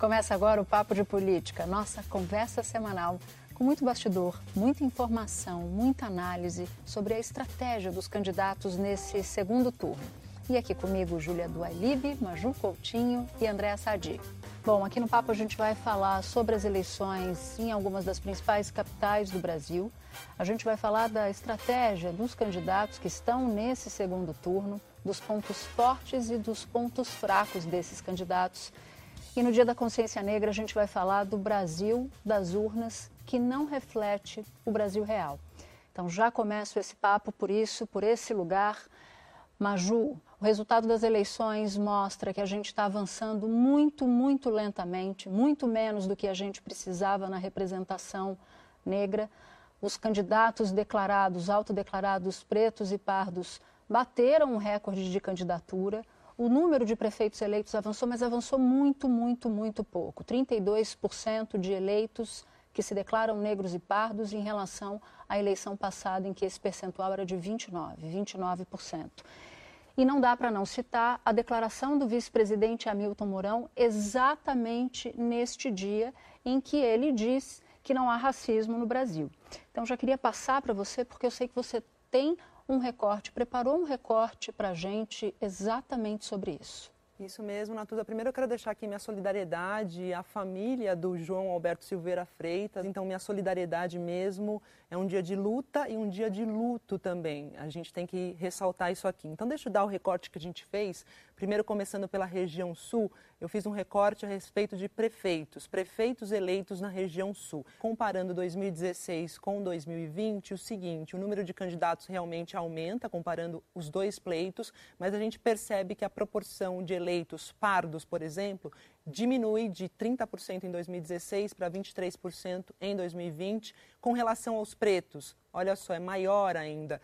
Começa agora o Papo de Política, nossa conversa semanal com muito bastidor, muita informação, muita análise sobre a estratégia dos candidatos nesse segundo turno. E aqui comigo, Júlia Duailib, Maju Coutinho e Andréa Sadi. Bom, aqui no Papo a gente vai falar sobre as eleições em algumas das principais capitais do Brasil. A gente vai falar da estratégia dos candidatos que estão nesse segundo turno, dos pontos fortes e dos pontos fracos desses candidatos e no Dia da Consciência Negra a gente vai falar do Brasil das urnas que não reflete o Brasil real. Então já começo esse papo por isso, por esse lugar. Maju, o resultado das eleições mostra que a gente está avançando muito, muito lentamente, muito menos do que a gente precisava na representação negra. Os candidatos declarados, autodeclarados pretos e pardos, bateram um recorde de candidatura o número de prefeitos eleitos avançou, mas avançou muito, muito, muito pouco. 32% de eleitos que se declaram negros e pardos em relação à eleição passada, em que esse percentual era de 29%, 29%. E não dá para não citar a declaração do vice-presidente Hamilton Mourão exatamente neste dia em que ele diz que não há racismo no Brasil. Então, já queria passar para você, porque eu sei que você tem um recorte, preparou um recorte para a gente exatamente sobre isso. Isso mesmo, Natuza. Primeiro eu quero deixar aqui minha solidariedade à família do João Alberto Silveira Freitas. Então, minha solidariedade mesmo é um dia de luta e um dia de luto também. A gente tem que ressaltar isso aqui. Então, deixa eu dar o recorte que a gente fez. Primeiro, começando pela região sul, eu fiz um recorte a respeito de prefeitos, prefeitos eleitos na região sul. Comparando 2016 com 2020, o seguinte: o número de candidatos realmente aumenta, comparando os dois pleitos, mas a gente percebe que a proporção de eleitos pardos, por exemplo, diminui de 30% em 2016 para 23% em 2020. Com relação aos pretos, olha só, é maior ainda.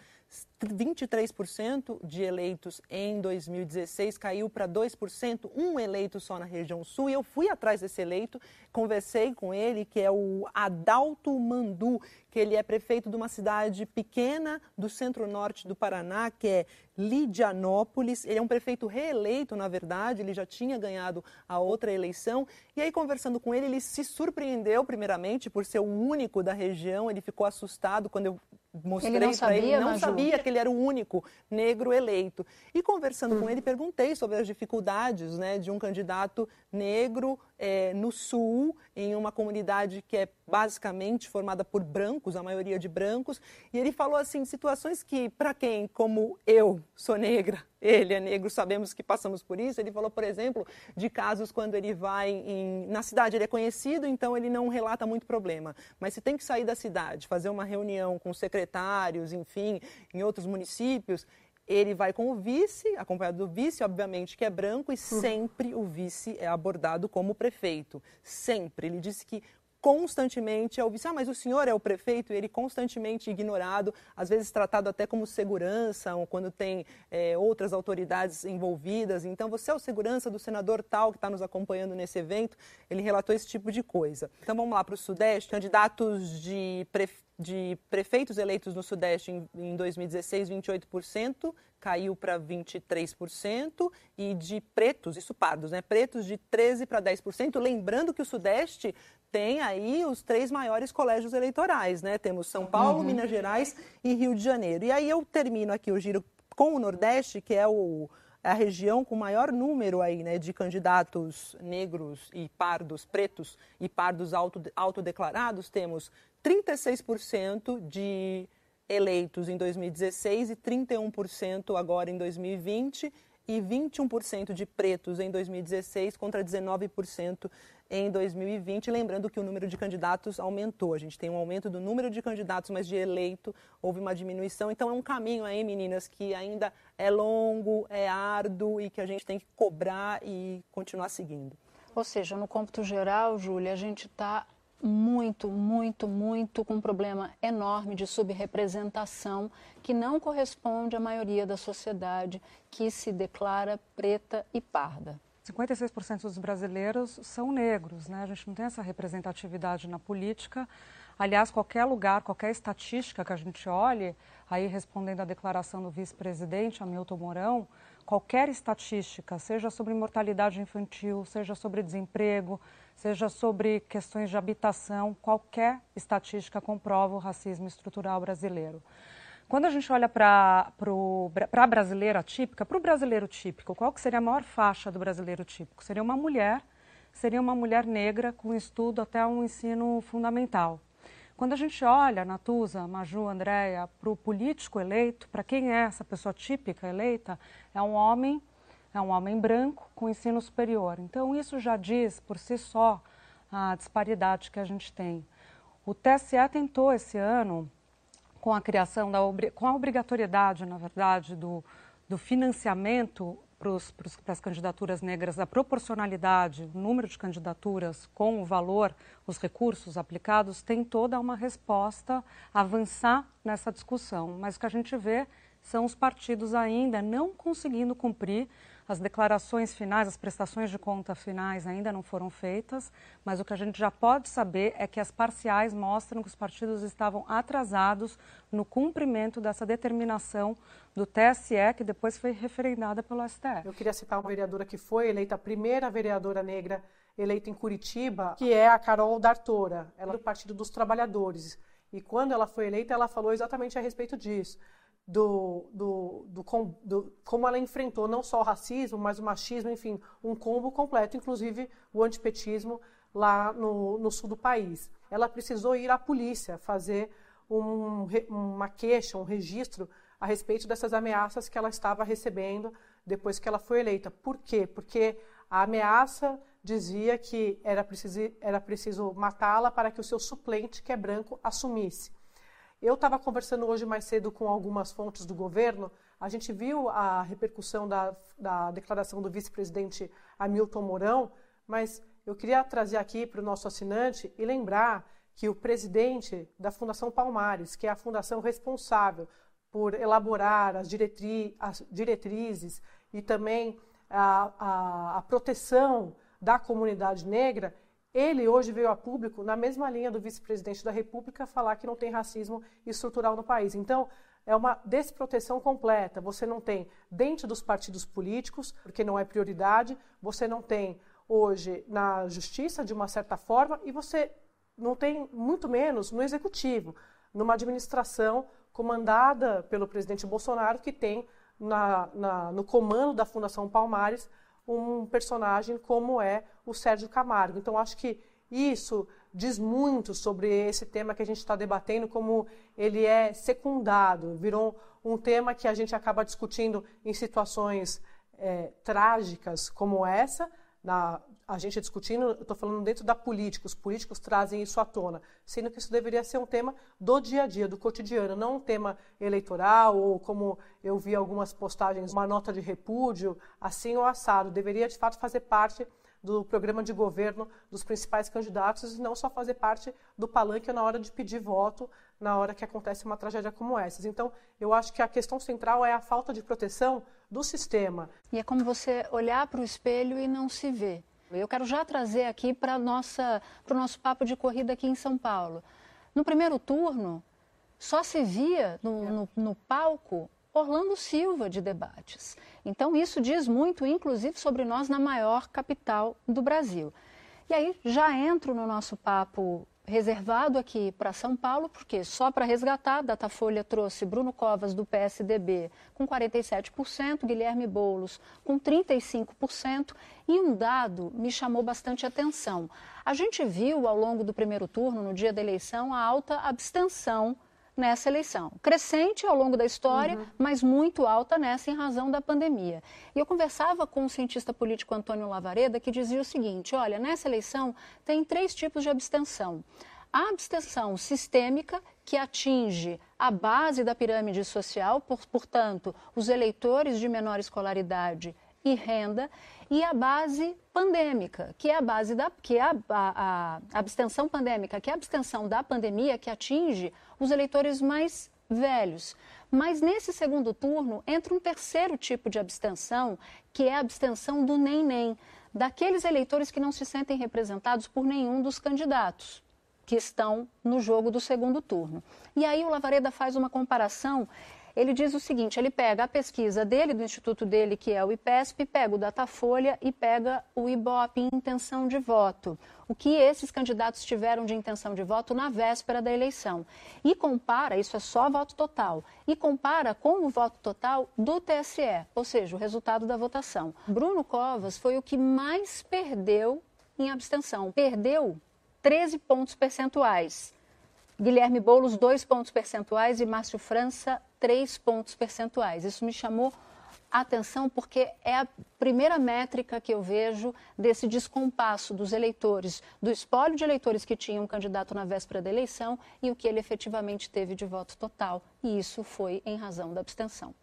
23% de eleitos em 2016 caiu para 2%, um eleito só na região sul. E eu fui atrás desse eleito, conversei com ele, que é o Adalto Mandu, que ele é prefeito de uma cidade pequena do centro-norte do Paraná, que é Lidianópolis. Ele é um prefeito reeleito, na verdade, ele já tinha ganhado a outra eleição. E aí, conversando com ele, ele se surpreendeu, primeiramente, por ser o único da região. Ele ficou assustado quando eu mostrei para ele. Não Maju. sabia que ele era o único negro eleito. E conversando hum. com ele, perguntei sobre as dificuldades né, de um candidato negro é, no sul, em uma comunidade que é basicamente formada por brancos, a maioria de brancos, e ele falou assim, situações que, para quem, como eu, sou negra, ele é negro, sabemos que passamos por isso, ele falou, por exemplo, de casos quando ele vai em, na cidade, ele é conhecido, então ele não relata muito problema, mas se tem que sair da cidade, fazer uma reunião com secretários, enfim, em outros municípios, ele vai com o vice, acompanhado do vice, obviamente, que é branco, e sempre o vice é abordado como prefeito. Sempre. Ele disse que constantemente é o vice, ah, mas o senhor é o prefeito, e ele constantemente ignorado, às vezes tratado até como segurança, ou quando tem é, outras autoridades envolvidas. Então, você é o segurança do senador tal que está nos acompanhando nesse evento. Ele relatou esse tipo de coisa. Então, vamos lá para o Sudeste. Candidatos de prefeito de prefeitos eleitos no Sudeste em, em 2016, 28%, caiu para 23%, e de pretos, isso pardos, né? Pretos de 13% para 10%. Lembrando que o Sudeste tem aí os três maiores colégios eleitorais, né? Temos São Paulo, uhum. Minas Gerais e Rio de Janeiro. E aí eu termino aqui o giro com o Nordeste, que é o a região com maior número aí, né, de candidatos negros e pardos, pretos e pardos auto, autodeclarados. Temos 36% de eleitos em 2016 e 31% agora em 2020. E 21% de pretos em 2016 contra 19% em 2020. Lembrando que o número de candidatos aumentou. A gente tem um aumento do número de candidatos, mas de eleito houve uma diminuição. Então é um caminho aí, meninas, que ainda é longo, é árduo e que a gente tem que cobrar e continuar seguindo. Ou seja, no cômputo geral, Júlia, a gente está muito, muito, muito com um problema enorme de subrepresentação que não corresponde à maioria da sociedade que se declara preta e parda. 56% dos brasileiros são negros, né? A gente não tem essa representatividade na política. Aliás, qualquer lugar, qualquer estatística que a gente olhe, aí respondendo à declaração do vice-presidente Hamilton Mourão, qualquer estatística, seja sobre mortalidade infantil, seja sobre desemprego, seja sobre questões de habitação, qualquer estatística comprova o racismo estrutural brasileiro. Quando a gente olha para a brasileira típica, para o brasileiro típico, qual que seria a maior faixa do brasileiro típico? Seria uma mulher, seria uma mulher negra com estudo até um ensino fundamental. Quando a gente olha, Natuza, Maju, Andréia, para o político eleito, para quem é essa pessoa típica eleita, é um homem, é um homem branco com ensino superior. Então isso já diz por si só a disparidade que a gente tem. O TSE tentou esse ano com a criação, da, com a obrigatoriedade, na verdade, do, do financiamento para as candidaturas negras, da proporcionalidade, o número de candidaturas com o valor, os recursos aplicados, tem toda uma resposta a avançar nessa discussão. Mas o que a gente vê são os partidos ainda não conseguindo cumprir as declarações finais, as prestações de conta finais ainda não foram feitas, mas o que a gente já pode saber é que as parciais mostram que os partidos estavam atrasados no cumprimento dessa determinação do TSE, que depois foi referendada pelo STF. Eu queria citar uma vereadora que foi eleita a primeira vereadora negra eleita em Curitiba, que é a Carol D'Artora, ela é do Partido dos Trabalhadores. E quando ela foi eleita, ela falou exatamente a respeito disso do, do, do, do, como ela enfrentou não só o racismo, mas o machismo, enfim, um combo completo, inclusive o antipetismo lá no, no sul do país. Ela precisou ir à polícia fazer um, uma queixa, um registro a respeito dessas ameaças que ela estava recebendo depois que ela foi eleita. Por quê? Porque a ameaça dizia que era preciso, era preciso matá-la para que o seu suplente, que é branco, assumisse. Eu estava conversando hoje mais cedo com algumas fontes do governo. A gente viu a repercussão da, da declaração do vice-presidente Hamilton Mourão, mas eu queria trazer aqui para o nosso assinante e lembrar que o presidente da Fundação Palmares, que é a fundação responsável por elaborar as, diretri as diretrizes e também a, a, a proteção da comunidade negra, ele hoje veio a público, na mesma linha do vice-presidente da República, falar que não tem racismo estrutural no país. Então, é uma desproteção completa. Você não tem dentro dos partidos políticos, porque não é prioridade, você não tem hoje na justiça, de uma certa forma, e você não tem muito menos no executivo, numa administração comandada pelo presidente Bolsonaro, que tem na, na, no comando da Fundação Palmares um personagem como é o Sérgio Camargo. Então, acho que isso diz muito sobre esse tema que a gente está debatendo, como ele é secundado, virou um tema que a gente acaba discutindo em situações é, trágicas como essa, na, a gente discutindo, estou falando dentro da política, os políticos trazem isso à tona, sendo que isso deveria ser um tema do dia a dia, do cotidiano, não um tema eleitoral ou como eu vi algumas postagens, uma nota de repúdio, assim ou assado. Deveria de fato fazer parte do programa de governo dos principais candidatos e não só fazer parte do palanque na hora de pedir voto, na hora que acontece uma tragédia como essa. Então, eu acho que a questão central é a falta de proteção do sistema. E é como você olhar para o espelho e não se ver. Eu quero já trazer aqui para o nosso papo de corrida aqui em São Paulo. No primeiro turno, só se via no, no, no palco Orlando Silva de debates. Então, isso diz muito, inclusive, sobre nós na maior capital do Brasil. E aí já entro no nosso papo reservado aqui para São Paulo, porque só para resgatar, Datafolha trouxe Bruno Covas do PSDB com 47%, Guilherme Boulos com 35%, e um dado me chamou bastante atenção. A gente viu ao longo do primeiro turno, no dia da eleição, a alta abstenção nessa eleição. Crescente ao longo da história, uhum. mas muito alta nessa em razão da pandemia. E eu conversava com o cientista político Antônio Lavareda, que dizia o seguinte: olha, nessa eleição tem três tipos de abstenção. A abstenção sistêmica, que atinge a base da pirâmide social, por, portanto, os eleitores de menor escolaridade e renda, e a base pandêmica, que é a base da que é a, a, a abstenção pandêmica, que é a abstenção da pandemia que atinge os eleitores mais velhos. Mas nesse segundo turno entra um terceiro tipo de abstenção, que é a abstenção do nem-nem, daqueles eleitores que não se sentem representados por nenhum dos candidatos que estão no jogo do segundo turno. E aí o Lavareda faz uma comparação ele diz o seguinte: ele pega a pesquisa dele, do instituto dele, que é o IPESP, pega o Datafolha e pega o IBOP, intenção de voto. O que esses candidatos tiveram de intenção de voto na véspera da eleição. E compara, isso é só voto total, e compara com o voto total do TSE, ou seja, o resultado da votação. Bruno Covas foi o que mais perdeu em abstenção. Perdeu 13 pontos percentuais. Guilherme Boulos, dois pontos percentuais e Márcio França, três pontos percentuais. Isso me chamou atenção porque é a primeira métrica que eu vejo desse descompasso dos eleitores, do espólio de eleitores que tinham um candidato na véspera da eleição e o que ele efetivamente teve de voto total. E isso foi em razão da abstenção.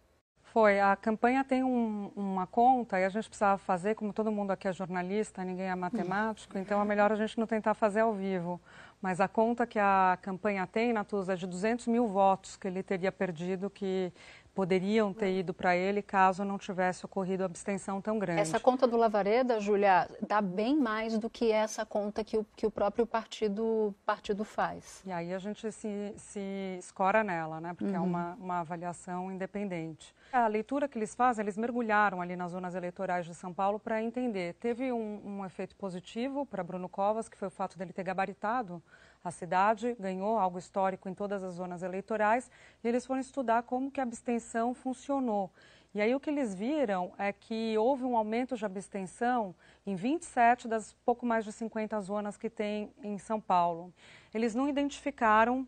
Foi. A campanha tem um, uma conta e a gente precisava fazer, como todo mundo aqui é jornalista, ninguém é matemático, então é melhor a gente não tentar fazer ao vivo. Mas a conta que a campanha tem, Natuza, é de 200 mil votos que ele teria perdido, que poderiam ter ido para ele caso não tivesse ocorrido abstenção tão grande. Essa conta do Lavareda, Júlia, dá bem mais do que essa conta que o, que o próprio partido, partido faz. E aí a gente se, se escora nela, né? Porque é uhum. é uma, uma avaliação independente. A leitura que eles fazem, eles mergulharam ali nas zonas eleitorais de São Paulo para entender. Teve um, um efeito positivo para Bruno Covas, que foi o fato dele ter gabaritado a cidade, ganhou algo histórico em todas as zonas eleitorais, e eles foram estudar como que a abstenção funcionou. E aí o que eles viram é que houve um aumento de abstenção em 27 das pouco mais de 50 zonas que tem em São Paulo. Eles não identificaram,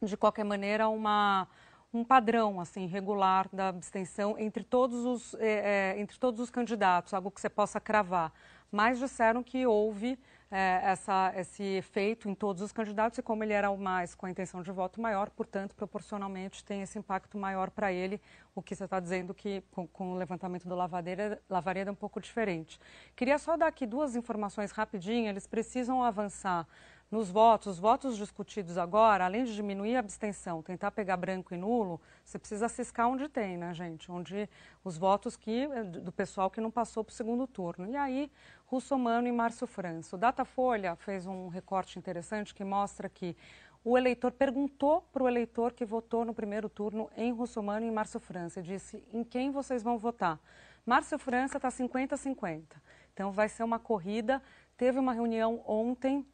de qualquer maneira, uma um padrão assim regular da abstenção entre todos os é, é, entre todos os candidatos, algo que você possa cravar. Mas disseram que houve é, essa, esse efeito em todos os candidatos e como ele era o mais com a intenção de voto maior, portanto, proporcionalmente tem esse impacto maior para ele, o que você está dizendo que com, com, o levantamento do Lavadeira, Lavareda é um pouco diferente. Queria só dar aqui duas informações rapidinho, eles precisam avançar nos votos, os votos discutidos agora, além de diminuir a abstenção, tentar pegar branco e nulo, você precisa ciscar onde tem, né, gente? Onde os votos que, do pessoal que não passou para o segundo turno. E aí, Russomano e Márcio França. O Datafolha fez um recorte interessante que mostra que o eleitor perguntou para o eleitor que votou no primeiro turno em Russomano e Márcio França. Disse, em quem vocês vão votar? Márcio França está 50-50. Então, vai ser uma corrida. Teve uma reunião ontem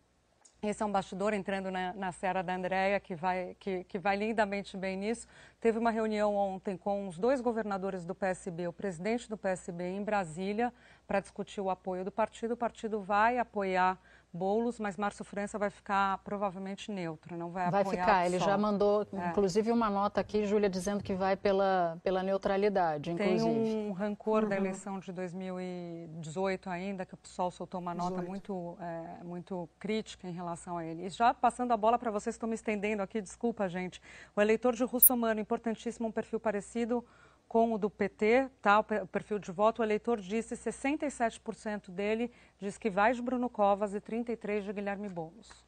esse é um bastidor entrando na, na seara da Andréia, que vai, que, que vai lindamente bem nisso. Teve uma reunião ontem com os dois governadores do PSB, o presidente do PSB em Brasília, para discutir o apoio do partido. O partido vai apoiar Boulos, mas Márcio França vai ficar provavelmente neutro, não vai, vai apoiar Vai ficar, ele já mandou, é. inclusive, uma nota aqui, Júlia, dizendo que vai pela, pela neutralidade, inclusive. Tem um rancor uhum. da eleição de 2018 ainda, que o PSOL soltou uma nota muito, é, muito crítica em relação a ele. E já passando a bola para vocês, estou me estendendo aqui, desculpa, gente. O eleitor de Russomano, importantíssimo, um perfil parecido com o do PT, tá? o perfil de voto, o eleitor disse 67% dele diz que vai de Bruno Covas e 33% de Guilherme Boulos.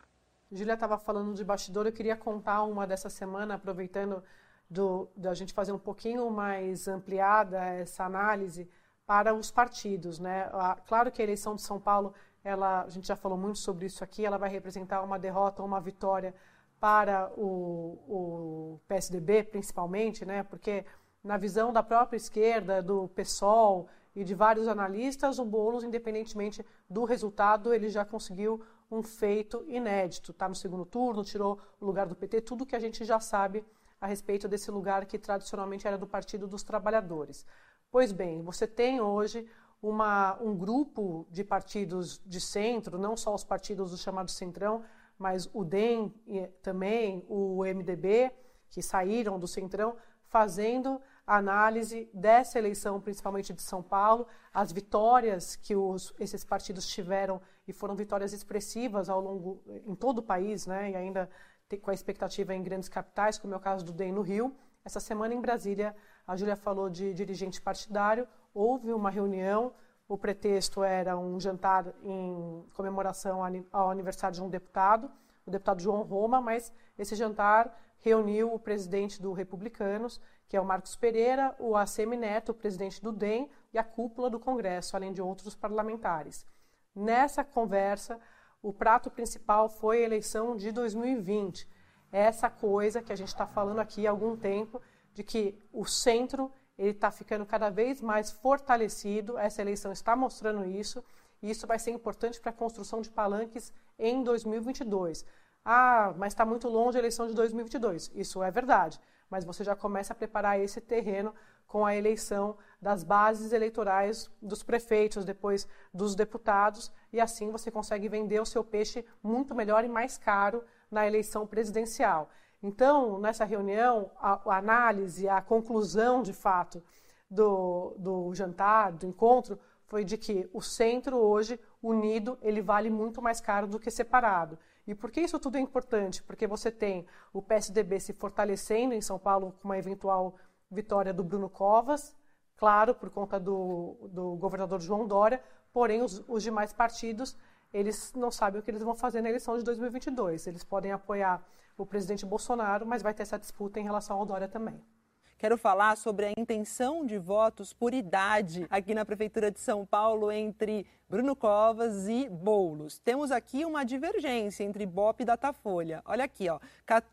Julia estava falando de bastidor, eu queria contar uma dessa semana, aproveitando do, da gente fazer um pouquinho mais ampliada essa análise para os partidos. Né? Claro que a eleição de São Paulo, ela, a gente já falou muito sobre isso aqui, ela vai representar uma derrota ou uma vitória para o, o PSDB, principalmente, né? porque na visão da própria esquerda, do PSOL e de vários analistas, o Boulos, independentemente do resultado, ele já conseguiu um feito inédito. Está no segundo turno, tirou o lugar do PT, tudo que a gente já sabe a respeito desse lugar que tradicionalmente era do Partido dos Trabalhadores. Pois bem, você tem hoje uma, um grupo de partidos de centro, não só os partidos do chamado Centrão, mas o DEM também, o MDB, que saíram do Centrão, fazendo análise dessa eleição, principalmente de São Paulo, as vitórias que os, esses partidos tiveram e foram vitórias expressivas ao longo em todo o país, né? E ainda com a expectativa em grandes capitais, como é o caso do DEM no Rio. Essa semana em Brasília, a Júlia falou de dirigente partidário, houve uma reunião, o pretexto era um jantar em comemoração ao aniversário de um deputado, o deputado João Roma, mas esse jantar reuniu o presidente do Republicanos, que é o Marcos Pereira, o ACM Neto, o presidente do DEM, e a cúpula do Congresso, além de outros parlamentares. Nessa conversa, o prato principal foi a eleição de 2020. Essa coisa que a gente está falando aqui há algum tempo, de que o centro ele está ficando cada vez mais fortalecido. Essa eleição está mostrando isso. E isso vai ser importante para a construção de palanques em 2022. Ah, mas está muito longe a eleição de 2022. Isso é verdade. Mas você já começa a preparar esse terreno com a eleição das bases eleitorais dos prefeitos, depois dos deputados, e assim você consegue vender o seu peixe muito melhor e mais caro na eleição presidencial. Então, nessa reunião, a, análise, a conclusão de fato do, do jantar, do encontro, foi de que o centro hoje, unido, ele vale muito mais caro do que separado. E por que isso tudo é importante? Porque você tem o PSDB se fortalecendo em São Paulo com uma eventual vitória do Bruno Covas, claro, por conta do, do governador João Dória, porém os, os demais partidos, eles não sabem o que eles vão fazer na eleição de 2022. Eles podem apoiar o presidente Bolsonaro, mas vai ter essa disputa em relação ao Dória também. Quero falar sobre a intenção de votos por idade aqui na Prefeitura de São Paulo entre Bruno Covas e Boulos. Temos aqui uma divergência entre Ibope e Datafolha. Olha aqui, ó,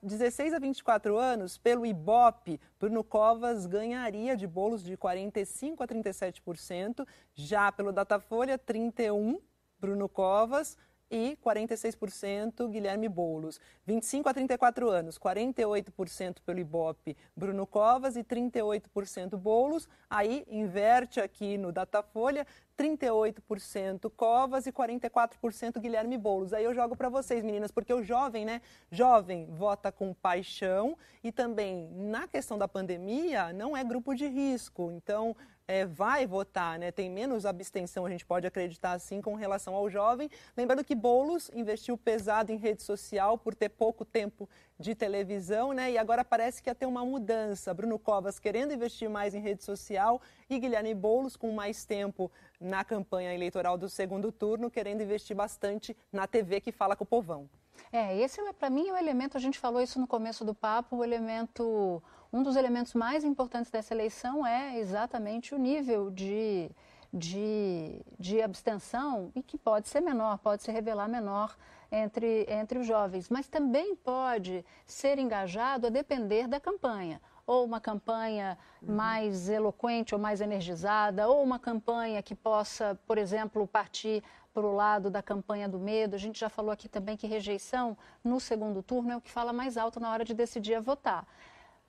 16 a 24 anos, pelo Ibope, Bruno Covas ganharia de Boulos de 45 a 37%, já pelo Datafolha, 31 Bruno Covas, e 46% Guilherme Boulos. 25 a 34 anos, 48% pelo Ibope Bruno Covas e 38% Boulos. Aí inverte aqui no Datafolha, 38% Covas e 44% Guilherme Boulos. Aí eu jogo para vocês, meninas, porque o jovem, né? Jovem vota com paixão e também na questão da pandemia não é grupo de risco. Então, é, vai votar, né? tem menos abstenção, a gente pode acreditar assim, com relação ao jovem. Lembrando que Boulos investiu pesado em rede social por ter pouco tempo de televisão, né? E agora parece que ia ter uma mudança. Bruno Covas querendo investir mais em rede social e Guilherme Boulos com mais tempo na campanha eleitoral do segundo turno, querendo investir bastante na TV que fala com o povão. É, esse é, para mim é o elemento, a gente falou isso no começo do papo, o elemento um dos elementos mais importantes dessa eleição é exatamente o nível de, de, de abstenção e que pode ser menor, pode se revelar menor entre, entre os jovens, mas também pode ser engajado a depender da campanha ou uma campanha uhum. mais eloquente ou mais energizada, ou uma campanha que possa, por exemplo, partir para o lado da campanha do medo. A gente já falou aqui também que rejeição no segundo turno é o que fala mais alto na hora de decidir a votar.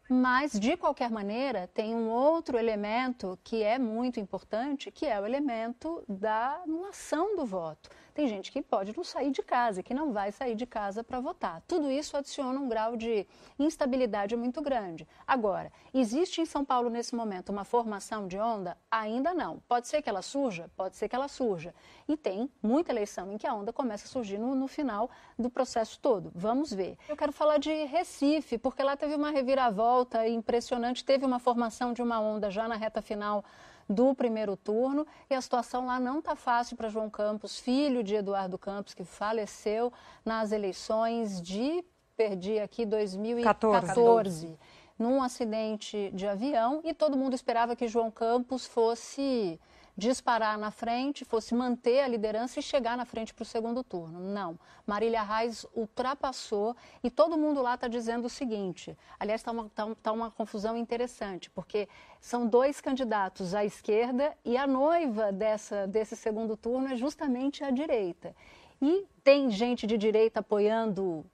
Mas, de qualquer maneira, tem um outro elemento que é muito importante, que é o elemento da anulação do voto. Tem gente que pode não sair de casa, que não vai sair de casa para votar. Tudo isso adiciona um grau de instabilidade muito grande. Agora, existe em São Paulo nesse momento uma formação de onda? Ainda não. Pode ser que ela surja? Pode ser que ela surja. E tem muita eleição em que a onda começa a surgir no, no final do processo todo. Vamos ver. Eu quero falar de Recife, porque lá teve uma reviravolta impressionante, teve uma formação de uma onda já na reta final do primeiro turno e a situação lá não está fácil para João Campos, filho de Eduardo Campos, que faleceu nas eleições de, perdi aqui, 2014. 14. Num acidente de avião, e todo mundo esperava que João Campos fosse disparar na frente, fosse manter a liderança e chegar na frente para o segundo turno. Não. Marília Reis ultrapassou e todo mundo lá está dizendo o seguinte: aliás, está uma, tá, tá uma confusão interessante, porque são dois candidatos à esquerda e a noiva dessa, desse segundo turno é justamente a direita. E tem gente de direita apoiando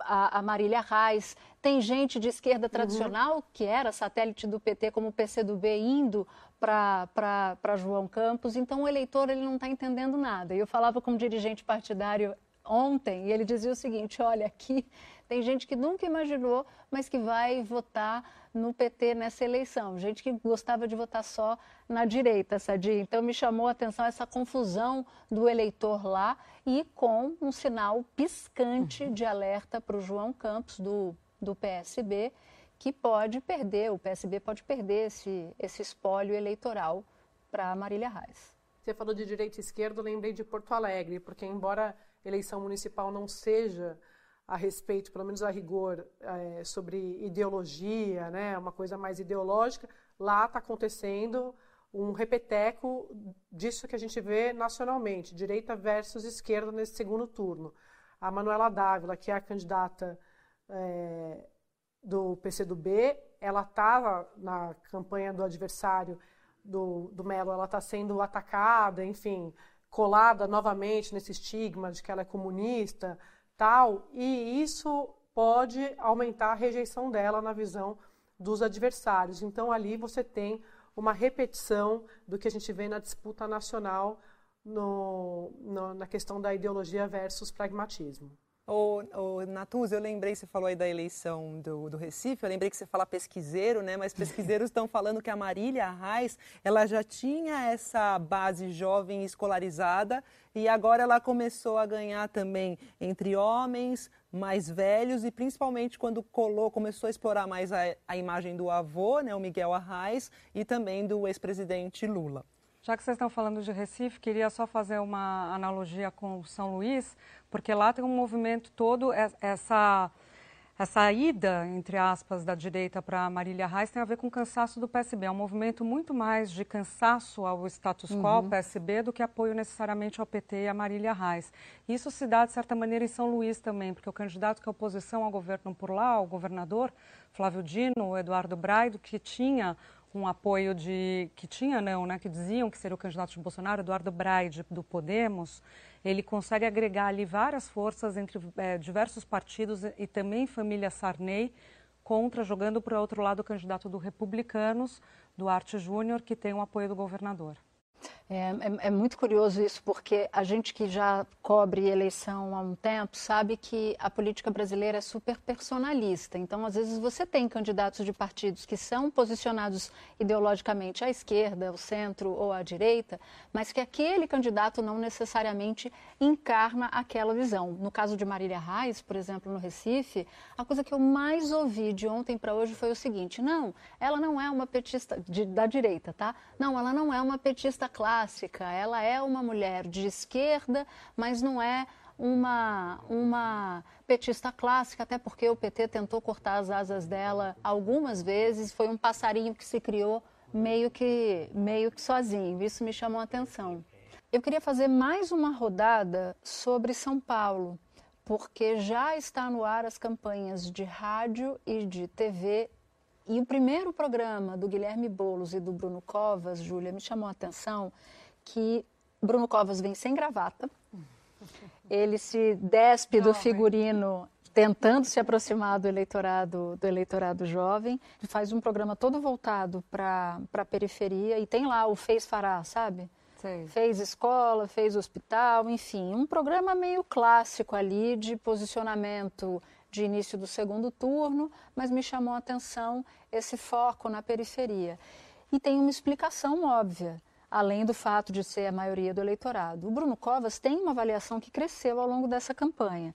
a, a Marília Reis, tem gente de esquerda uhum. tradicional, uhum. que era satélite do PT, como o PCdoB, indo para João Campos. Então, o eleitor ele não está entendendo nada. Eu falava como dirigente partidário ontem e ele dizia o seguinte: olha, aqui tem gente que nunca imaginou, mas que vai votar no PT nessa eleição. Gente que gostava de votar só na direita, Sadia. Então me chamou a atenção essa confusão do eleitor lá e com um sinal piscante de alerta para o João Campos, do, do PSB, que pode perder, o PSB pode perder esse, esse espólio eleitoral para Marília Reis. Você falou de direita e esquerda, lembrei de Porto Alegre, porque embora eleição municipal não seja a respeito, pelo menos a rigor, é, sobre ideologia, né, uma coisa mais ideológica, lá está acontecendo um repeteco disso que a gente vê nacionalmente, direita versus esquerda nesse segundo turno. A Manuela Dávila, que é a candidata é, do PCdoB, ela estava na campanha do adversário do, do Melo, ela está sendo atacada, enfim, colada novamente nesse estigma de que ela é comunista, tal, e isso pode aumentar a rejeição dela na visão dos adversários. Então ali você tem uma repetição do que a gente vê na disputa nacional no, no, na questão da ideologia versus pragmatismo. Ô, ô Natuz, eu lembrei, você falou aí da eleição do, do Recife, eu lembrei que você fala pesquiseiro, né? Mas pesquiseiros estão falando que a Marília Reis, ela já tinha essa base jovem escolarizada e agora ela começou a ganhar também entre homens mais velhos e principalmente quando colou, começou a explorar mais a, a imagem do avô, né, o Miguel Arraes, e também do ex-presidente Lula. Já que vocês estão falando de Recife, queria só fazer uma analogia com São Luís, porque lá tem um movimento todo, essa, essa ida, entre aspas, da direita para Marília Reis tem a ver com o cansaço do PSB. É um movimento muito mais de cansaço ao status quo, ao uhum. PSB, do que apoio necessariamente ao PT e a Marília Reis. Isso se dá, de certa maneira, em São Luís também, porque o candidato que é oposição ao governo por lá, o governador Flávio Dino, o Eduardo Braido, que tinha um apoio de que tinha não, né, que diziam que seria o candidato de Bolsonaro, Eduardo Braide do Podemos, ele consegue agregar ali várias forças entre é, diversos partidos e também família Sarney contra jogando para o outro lado o candidato do Republicanos, Duarte Júnior, que tem o apoio do governador. É, é, é, muito curioso isso, porque a gente que já cobre eleição há um tempo sabe que a política brasileira é super personalista. Então, às vezes, você tem candidatos de partidos que são posicionados ideologicamente à esquerda, ao centro ou à direita, mas que aquele candidato não necessariamente encarna aquela visão. No caso de Marília Reis, por exemplo, no Recife, a coisa que eu mais ouvi de ontem para hoje foi o seguinte: não, ela não é uma petista de, da direita, tá? Não, ela não é uma petista clássica, ela é uma mulher de esquerda, mas não é uma, uma petista clássica, até porque o PT tentou cortar as asas dela algumas vezes, foi um passarinho que se criou meio que, meio que sozinho, isso me chamou a atenção. Eu queria fazer mais uma rodada sobre São Paulo, porque já está no ar as campanhas de rádio e de TV e o primeiro programa do Guilherme Bolos e do Bruno Covas, Júlia, me chamou a atenção que Bruno Covas vem sem gravata. Ele se despe do figurino tentando se aproximar do eleitorado do eleitorado jovem, faz um programa todo voltado para a periferia e tem lá o Fez Fará, sabe? Sim. Fez escola, fez hospital, enfim, um programa meio clássico ali de posicionamento de início do segundo turno, mas me chamou a atenção esse foco na periferia. E tem uma explicação óbvia, além do fato de ser a maioria do eleitorado. O Bruno Covas tem uma avaliação que cresceu ao longo dessa campanha.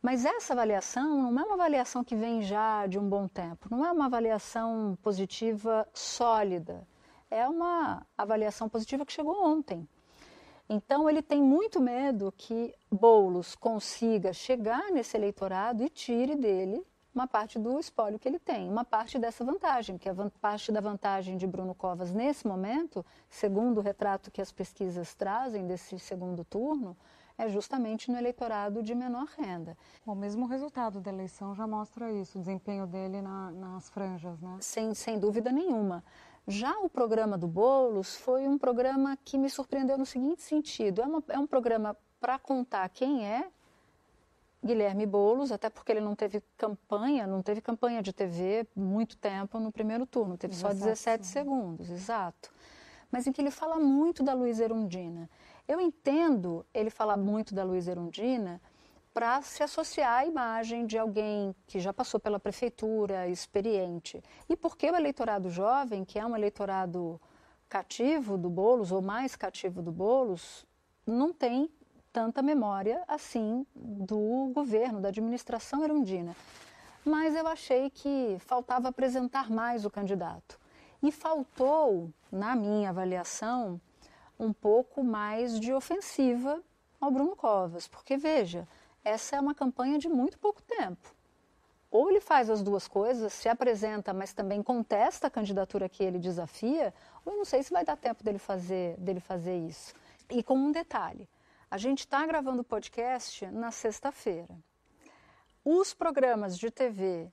Mas essa avaliação não é uma avaliação que vem já de um bom tempo, não é uma avaliação positiva sólida, é uma avaliação positiva que chegou ontem. Então, ele tem muito medo que Boulos consiga chegar nesse eleitorado e tire dele uma parte do espólio que ele tem, uma parte dessa vantagem, que a parte da vantagem de Bruno Covas nesse momento, segundo o retrato que as pesquisas trazem desse segundo turno, é justamente no eleitorado de menor renda. O mesmo resultado da eleição já mostra isso, o desempenho dele na, nas franjas, né? Sem, sem dúvida nenhuma. Já o programa do Bolos foi um programa que me surpreendeu no seguinte sentido: é, uma, é um programa para contar quem é Guilherme Bolos, até porque ele não teve campanha, não teve campanha de TV muito tempo no primeiro turno, teve só 17 segundos, exato. Mas em que ele fala muito da Luiz Erundina. Eu entendo ele falar muito da Luiz Erundina para se associar à imagem de alguém que já passou pela prefeitura, experiente. E porque o eleitorado jovem, que é um eleitorado cativo do Bolos, ou mais cativo do Bolos, não tem tanta memória assim do governo, da administração erundina. Mas eu achei que faltava apresentar mais o candidato. E faltou, na minha avaliação, um pouco mais de ofensiva ao Bruno Covas, porque veja, essa é uma campanha de muito pouco tempo. Ou ele faz as duas coisas, se apresenta, mas também contesta a candidatura que ele desafia, ou eu não sei se vai dar tempo dele fazer, dele fazer isso. E com um detalhe: a gente está gravando o podcast na sexta-feira. Os programas de TV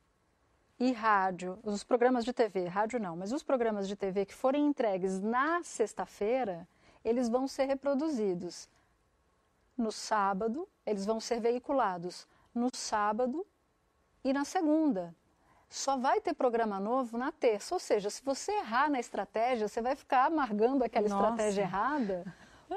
e rádio, os programas de TV, rádio não, mas os programas de TV que forem entregues na sexta-feira, eles vão ser reproduzidos no sábado, eles vão ser veiculados no sábado e na segunda. Só vai ter programa novo na terça. Ou seja, se você errar na estratégia, você vai ficar amargando aquela Nossa. estratégia errada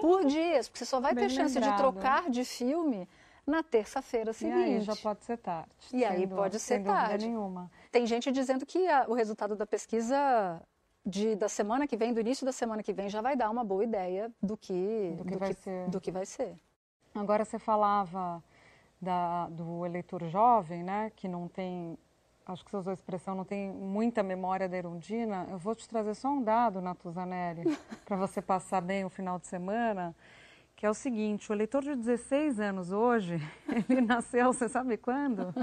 por dias, porque você só vai Bem ter chance lembrado. de trocar de filme na terça-feira seguinte. E aí já pode ser tarde. E aí pode ser tarde. nenhuma. Tem gente dizendo que a, o resultado da pesquisa de, da semana que vem, do início da semana que vem, já vai dar uma boa ideia do que, do que, do vai, que, ser. Do que vai ser. Agora você falava da, do eleitor jovem, né, que não tem, acho que você usou a expressão, não tem muita memória da Erundina. Eu vou te trazer só um dado, Natuzanelli, para você passar bem o final de semana que é o seguinte, o eleitor de 16 anos hoje, ele nasceu, você sabe quando?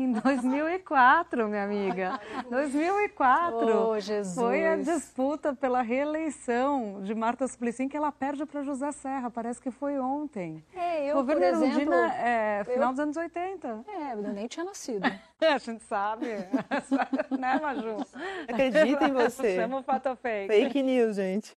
Em 2004, minha amiga. 2004. Oh, Jesus. Foi a disputa pela reeleição de Marta Suplicy, que ela perde para José Serra, parece que foi ontem. É, eu, Governo por exemplo... Erundina, é, final eu... dos anos 80. É, eu nem tinha nascido. a gente sabe. né, Maju? Acredita em você. Chama o fato fake. Fake news, gente.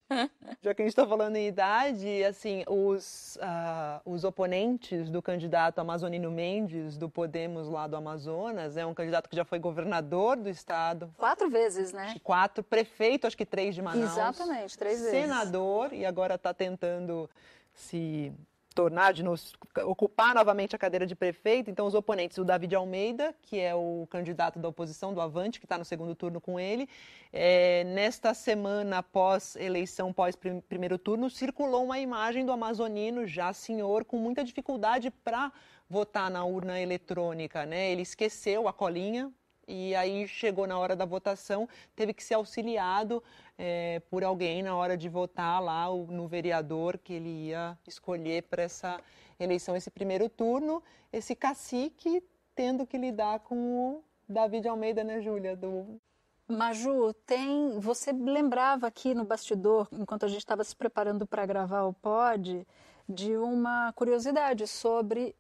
Já que a gente está falando em idade, assim, os os, uh, os oponentes do candidato Amazonino Mendes, do Podemos lá do Amazonas, é um candidato que já foi governador do estado. Quatro vezes, né? Quatro, prefeito, acho que três de Manaus. Exatamente, três vezes. Senador, e agora está tentando se tornar de nos, ocupar novamente a cadeira de prefeito. Então, os oponentes, o David Almeida, que é o candidato da oposição do Avante, que está no segundo turno com ele, é, nesta semana após eleição, pós primeiro turno, circulou uma imagem do amazonino já senhor com muita dificuldade para votar na urna eletrônica, né? Ele esqueceu a colinha e aí chegou na hora da votação, teve que ser auxiliado é, por alguém na hora de votar lá no vereador que ele ia escolher para essa eleição, esse primeiro turno, esse cacique tendo que lidar com o David Almeida, né, Júlia? Do... Maju, tem. Você lembrava aqui no bastidor, enquanto a gente estava se preparando para gravar o pod, de uma curiosidade sobre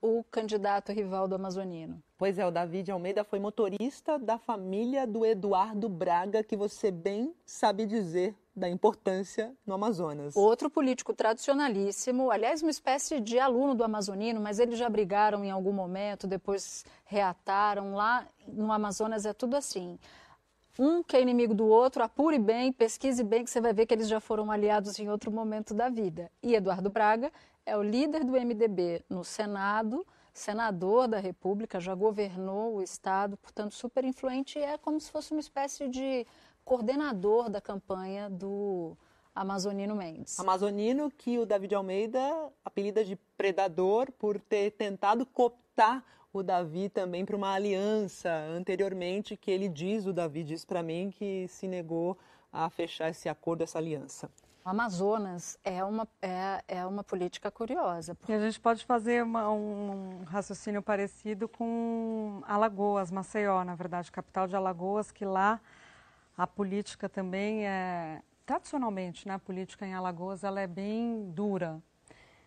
o candidato rival do Amazonino. Pois é, o David Almeida foi motorista da família do Eduardo Braga, que você bem sabe dizer da importância no Amazonas. Outro político tradicionalíssimo, aliás, uma espécie de aluno do Amazonino, mas eles já brigaram em algum momento, depois reataram. Lá no Amazonas é tudo assim. Um que é inimigo do outro, apure bem, pesquise bem, que você vai ver que eles já foram aliados em outro momento da vida. E Eduardo Braga é o líder do MDB no Senado, senador da República, já governou o Estado, portanto, super influente e é como se fosse uma espécie de coordenador da campanha do Amazonino Mendes. Amazonino que o David Almeida apelida de predador por ter tentado cooptar o Davi também para uma aliança anteriormente que ele diz, o Davi diz para mim que se negou a fechar esse acordo, essa aliança. O Amazonas é uma, é, é uma política curiosa. E a gente pode fazer uma, um raciocínio parecido com Alagoas, Maceió, na verdade, capital de Alagoas, que lá a política também é, tradicionalmente, né, a política em Alagoas ela é bem dura.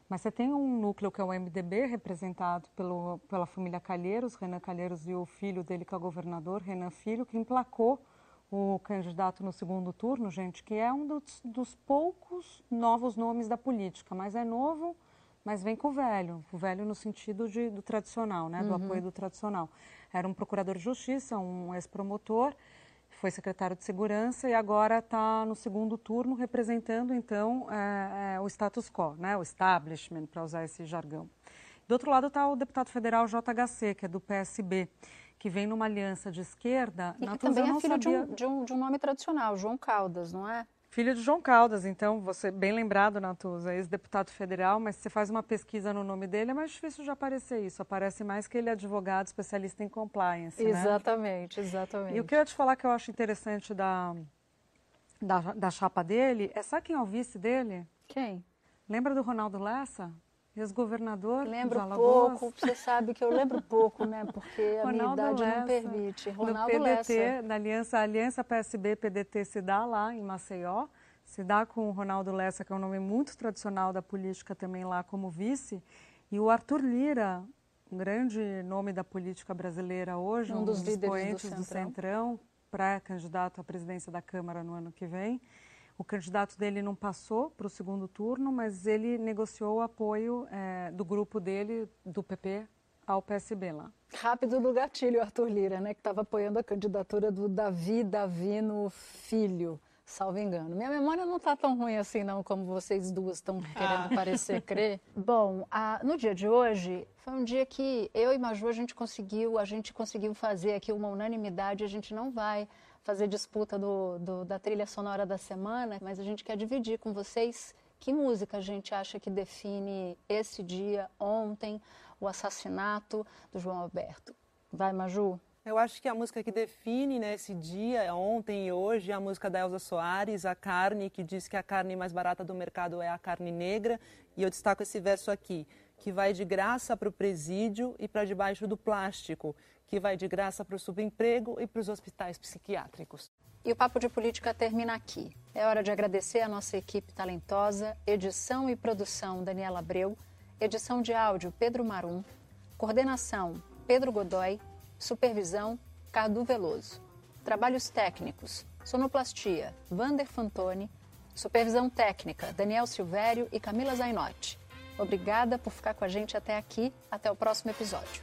Mas você tem um núcleo que é o MDB, representado pelo, pela família Calheiros, Renan Calheiros e o filho dele, que é o governador, Renan Filho, que emplacou o candidato no segundo turno, gente, que é um dos, dos, poucos novos nomes da política, mas é novo, mas vem com o velho, o velho no sentido de, do tradicional, né, do uhum. apoio do tradicional. Era um procurador de justiça, um ex-promotor, foi secretário de segurança e agora está no segundo turno representando então é, é, o status quo, né, o establishment, para usar esse jargão. Do outro lado está o deputado federal JHC, que é do PSB, que vem numa aliança de esquerda. E que também é filho de, um, de, um, de um nome tradicional, João Caldas, não é? Filho de João Caldas, então, você bem lembrado, Natuza, ex-deputado federal, mas você faz uma pesquisa no nome dele, é mais difícil de aparecer isso. Aparece mais que ele é advogado, especialista em compliance. Exatamente, né? exatamente. E eu queria te falar que eu acho interessante da, da, da chapa dele, é sabe quem é o vice dele? Quem? Lembra do Ronaldo Lessa? Ex-governador Lembro pouco, você sabe que eu lembro pouco, né? Porque a Ronaldo minha idade Lessa, não permite. Ronaldo no PDT, Lessa. na aliança, aliança PSB-PDT se dá lá em Maceió, se dá com o Ronaldo Lessa, que é um nome muito tradicional da política também lá como vice, e o Arthur Lira, um grande nome da política brasileira hoje, um, um dos, dos expoentes do Centrão, pré-candidato à presidência da Câmara no ano que vem. O candidato dele não passou para o segundo turno, mas ele negociou o apoio é, do grupo dele, do PP, ao PSB lá. Rápido no gatilho, Arthur Lira, né, que estava apoiando a candidatura do Davi Davino Filho, salvo engano. Minha memória não está tão ruim assim, não, como vocês duas estão querendo ah. parecer crer. Bom, a, no dia de hoje, foi um dia que eu e Maju, a gente conseguiu, a gente conseguiu fazer aqui uma unanimidade, a gente não vai fazer disputa do, do, da trilha sonora da semana, mas a gente quer dividir com vocês que música a gente acha que define esse dia, ontem, o assassinato do João Alberto. Vai, Maju? Eu acho que a música que define né, esse dia, ontem e hoje, é a música da Elza Soares, A Carne, que diz que a carne mais barata do mercado é a carne negra. E eu destaco esse verso aqui, que vai de graça para o presídio e para debaixo do plástico que vai de graça para o subemprego e para os hospitais psiquiátricos. E o Papo de Política termina aqui. É hora de agradecer a nossa equipe talentosa, edição e produção Daniela Abreu, edição de áudio Pedro Marum, coordenação Pedro Godoy, supervisão Cardu Veloso. Trabalhos técnicos, sonoplastia Vander Fantoni, supervisão técnica Daniel Silvério e Camila Zainotti. Obrigada por ficar com a gente até aqui. Até o próximo episódio.